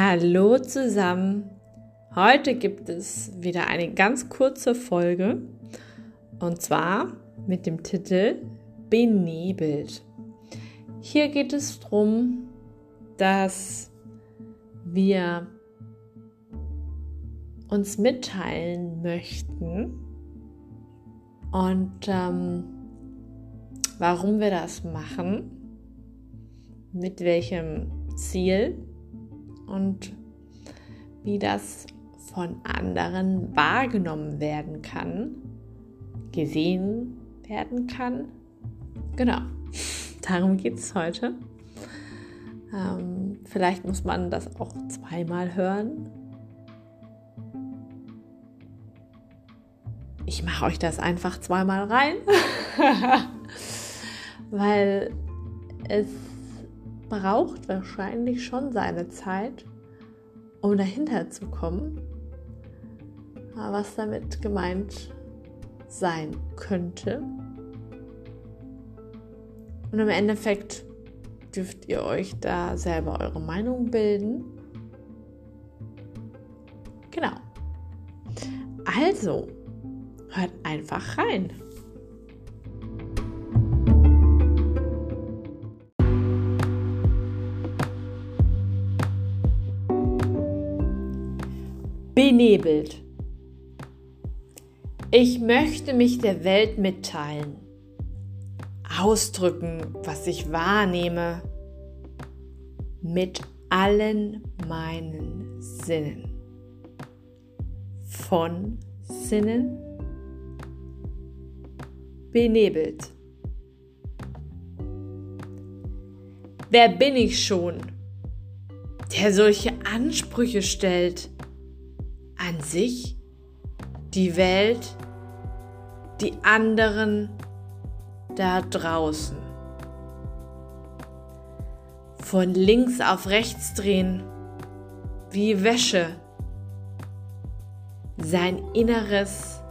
Hallo zusammen. Heute gibt es wieder eine ganz kurze Folge und zwar mit dem Titel Benebelt. Hier geht es darum, dass wir uns mitteilen möchten und ähm, warum wir das machen, mit welchem Ziel und wie das von anderen wahrgenommen werden kann, gesehen werden kann. Genau, darum geht es heute. Ähm, vielleicht muss man das auch zweimal hören. Ich mache euch das einfach zweimal rein, weil es braucht wahrscheinlich schon seine Zeit, um dahinter zu kommen, was damit gemeint sein könnte. Und im Endeffekt dürft ihr euch da selber eure Meinung bilden. Genau. Also, hört einfach rein. Benebelt. Ich möchte mich der Welt mitteilen, ausdrücken, was ich wahrnehme, mit allen meinen Sinnen. Von Sinnen benebelt. Wer bin ich schon, der solche Ansprüche stellt? An sich, die Welt, die anderen da draußen. Von links auf rechts drehen, wie Wäsche, sein Inneres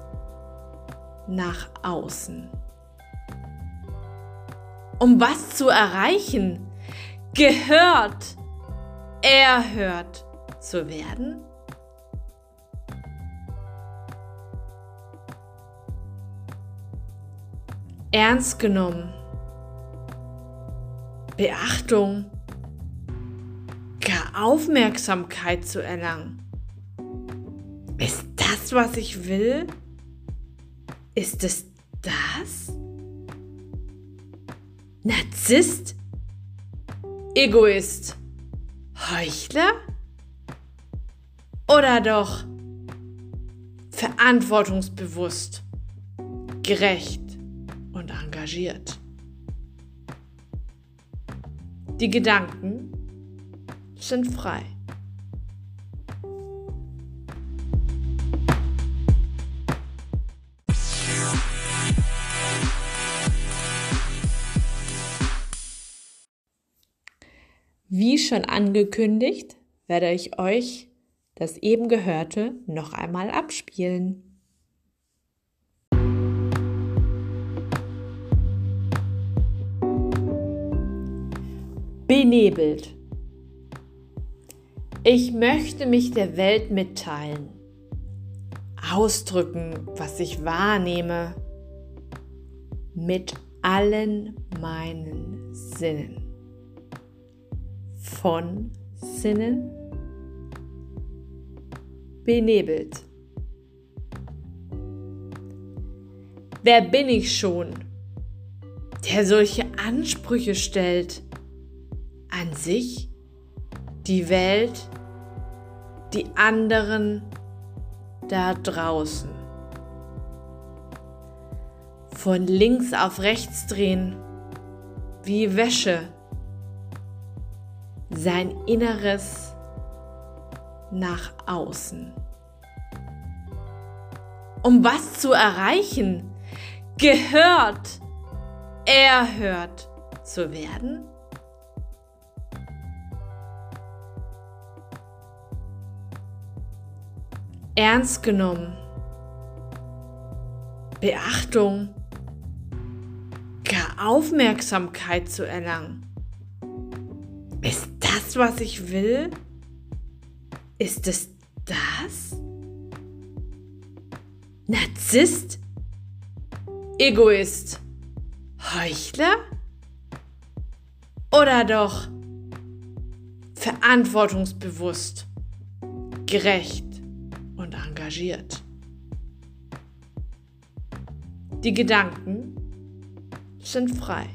nach außen. Um was zu erreichen, gehört, erhört zu werden? Ernst genommen, Beachtung, gar Aufmerksamkeit zu erlangen. Ist das, was ich will? Ist es das? Narzisst? Egoist? Heuchler? Oder doch verantwortungsbewusst? Gerecht? Und engagiert. Die Gedanken sind frei. Wie schon angekündigt, werde ich euch das eben Gehörte noch einmal abspielen. Benebelt. Ich möchte mich der Welt mitteilen, ausdrücken, was ich wahrnehme, mit allen meinen Sinnen. Von Sinnen benebelt. Wer bin ich schon, der solche Ansprüche stellt? An sich, die Welt, die anderen da draußen. Von links auf rechts drehen, wie Wäsche, sein Inneres nach außen. Um was zu erreichen, gehört, erhört zu werden? Ernst genommen, Beachtung, gar Aufmerksamkeit zu erlangen. Ist das, was ich will? Ist es das? Narzisst? Egoist? Heuchler? Oder doch verantwortungsbewusst, gerecht und engagiert? Die Gedanken sind frei.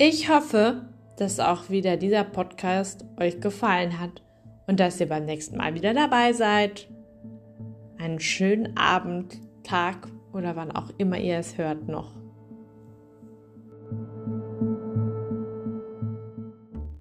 Ich hoffe, dass auch wieder dieser Podcast euch gefallen hat und dass ihr beim nächsten Mal wieder dabei seid. Einen schönen Abend, Tag oder wann auch immer ihr es hört noch.